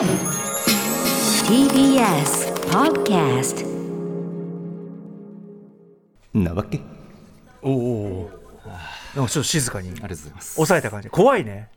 TBS Podcast なわけ？おおなんかちょっと静かに。ありがとうございます。抑えた感じ。怖いね。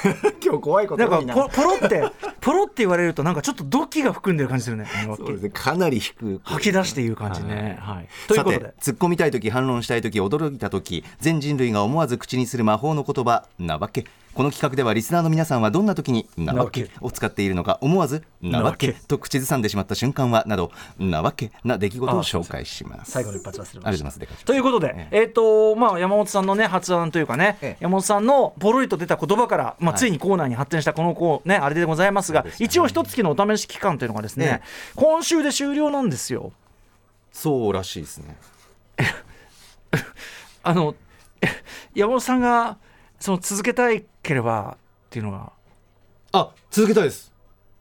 今日怖いこな。んかポポロってポロって言われるとなんかちょっとドキが含んでる感じするね。そうですね。かなり低く吐き出して言う感じね。はい。というさことで。て突っ込みたい時反論したい時驚いた時全人類が思わず口にする魔法の言葉なわけこの企画ではリスナーの皆さんはどんな時になわけ？を使っているのか思わずなわけ？と口ずさんでしまった瞬間はなどなわけな出来事を紹介します。最後の一発忘れました。ということで、えっ、とまあ山本さんのね発案というかね、ええ。山本さんのポロリと出た言葉から、まあ、はい。ついにコーナーに発展したこのこうねあれでございますが、一応一月のお試し期間というのがですね、え今週で終了なんですよ。そうらしいですね。あのえ山本さんがその続けたいければっていうのが。あ続けたいです。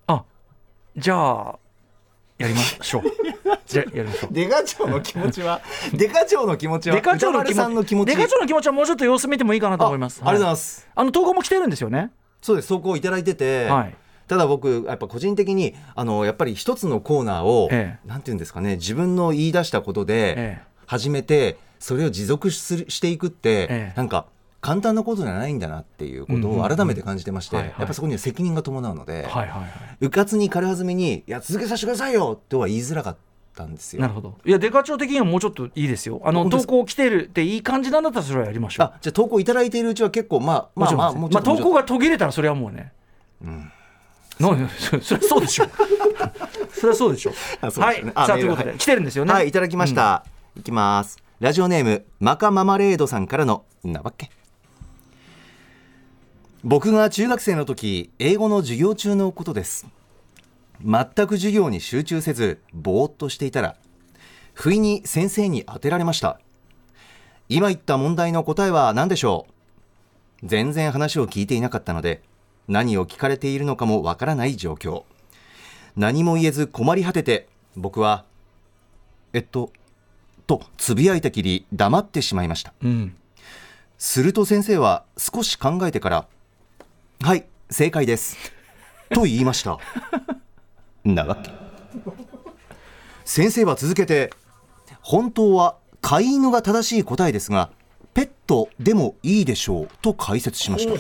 あじゃあやりましょう。じゃあやりましょう。デカ長の気持ちは デカ長の気持ちはデカ長の気持ちデカ長の気持ちはもうちょっと様子見てもいいかなと思います。あありがとうございはます、あの投稿も来てるんですよね。そうです投稿いただいてて、はい。ただ僕やっぱ個人的にあのやっぱり一つのコーナーを、えなんていうんですかね自分の言い出したことでええ。始めてそれを持続するしていくって、ええ。なんか簡単なことじゃないんだなっていうことを改めて感じてまして、やっぱそこには責任が伴うので、はいはいはうかつに軽はずみに「いや続けさせてくださいよ」とは言いづらかったんですい。よ。なるほど。いやデカ長的にはもうちょっといいですよ。あの投稿来てるっていい感じなんだったらそれはやりましょう。あじゃあ投稿いただいているうちは結構まあまあまあまあ投稿が途切れたらそれはもうね。んなんでそそれはそうでしょ。それはそうでしょ。うはい。さあということで来てるんですよね。はいいただきました、いきますラジオネームマカママレードさんからのなわけ？僕が中学生の時英語の授業中のことです。全く授業に集中せずぼーっとしていたら不意に先生に当てられました。今言った問題の答えは何でしょう？全然話を聞いていなかったので何を聞かれているのかもわからない状況。何も言えず困り果てて僕はえっととつぶやいたきり黙ってしまいました。うん。すると先生は少し考えてから「はい正解です」と言いました。なわけ先生は続けて「本当は飼い犬が正しい答えですがペットでもいいでしょう」と解説しました。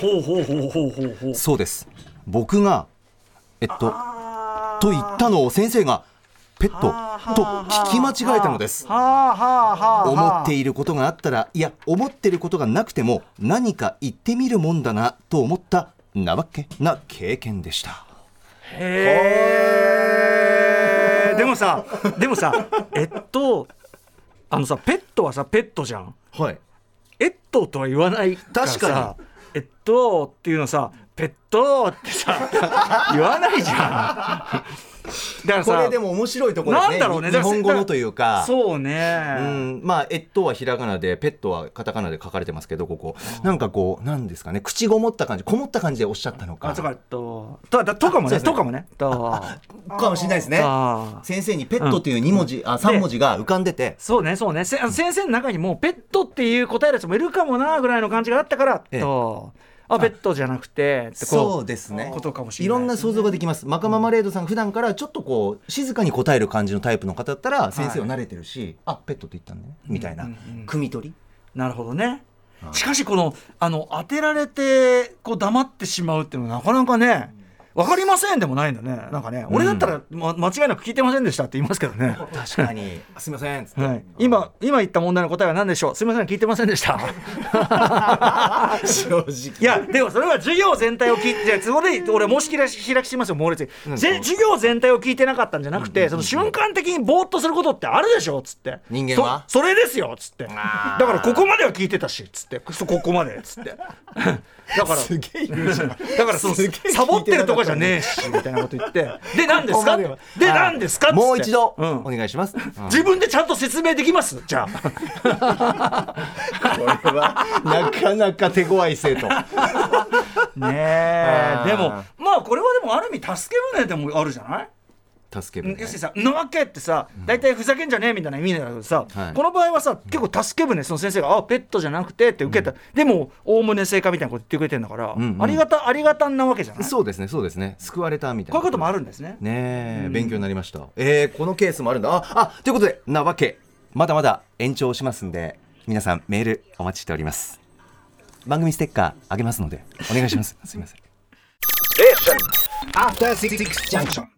そうです。僕がえっとと言ったのを先生がペットと聞き間違えたのです。思っていることがあったらいや思っていることがなくても何か言ってみるもんだなと思ったなわけな経験でした。へえ。でもさでもさえっとあのさペットはさペットじゃん。はい。えっととは言わないからさ確かえっとっていうのさペットってさ言わないじゃんだからさこれでも面白いところですね。なんだろうね。日本語のというか。そうね、うん、まあ、えっとはひらがなで、ペットはカタカナで書かれてますけど、ここ。なんかこう、なんですかね、口ごもった感じ、こもった感じでおっしゃったのか。あそととだとかもね。ね。とかもね。と。かもしれないですね。あ先生にペットっていう2文字、あ、3文字が浮かんでて、そうねそうね。先生の中にもペットっていう答えるやつもいるかもなぐらいの感じがあったから、ええ。とあペットじゃなくてってこそうですね。ことかもしれないいろんな想像ができます。マカママレードさん、普段からちょっとこう、静かに答える感じのタイプの方だったら、先生は慣れてるし、あ、ペットって言ったんだね、みたいなうんうん。うん。汲み取り？なるほどね。しかしこのあの当てられてこう黙ってしまうっていうのはなかなかね分かりませんでもないんだね。なんかね、俺だったら、ま、間違いなく聞いてませんでしたって言いますけどね。確かに。すみません、つって。はい、今今言った問題の答えは何でしょう？すみません聞いてませんでした。正直。いやでもそれは授業全体を聞いてそこで俺もし開き開きしますよ猛烈に。ぜ授業全体を聞いてなかったんじゃなくて、その瞬間的にぼーっとすることってあるでしょ？っつって。人間は？そそれですよっつって。だからここまでは聞いてたしっつって。そここまでっつって。だからすげえ言うじゃん。だからそのサボってるとこじゃねえしみたいなこと言って。で何ですか？で何ですか？もう一度、うん。お願いします。自分でちゃんと説明できます？じゃあ。これはなかなか手強い生徒。ねえ。でもまあこれはでもある意味助け舟でもあるじゃない？助け舟要するにさ「なわけ」ってさ大体ふざけんじゃねえみたいな意味だけどさ、はい。この場合はさ結構助け舟その先生が「あペットじゃなくて」って受けた、でもおおむね正解みたいなこと言ってくれてんだから、んうん。ありがたありがたんなわけじゃない？こそうですねそうですね。救われたみたいうないうこともあるんですね。ねえ勉強になりました。えー、このケースもあるんだ。ああということでなわけ。まだまだ延長しますんで皆さんメールお待ちしております。番組ステッカーあげますのでお願いします。すいません。After Six Junction.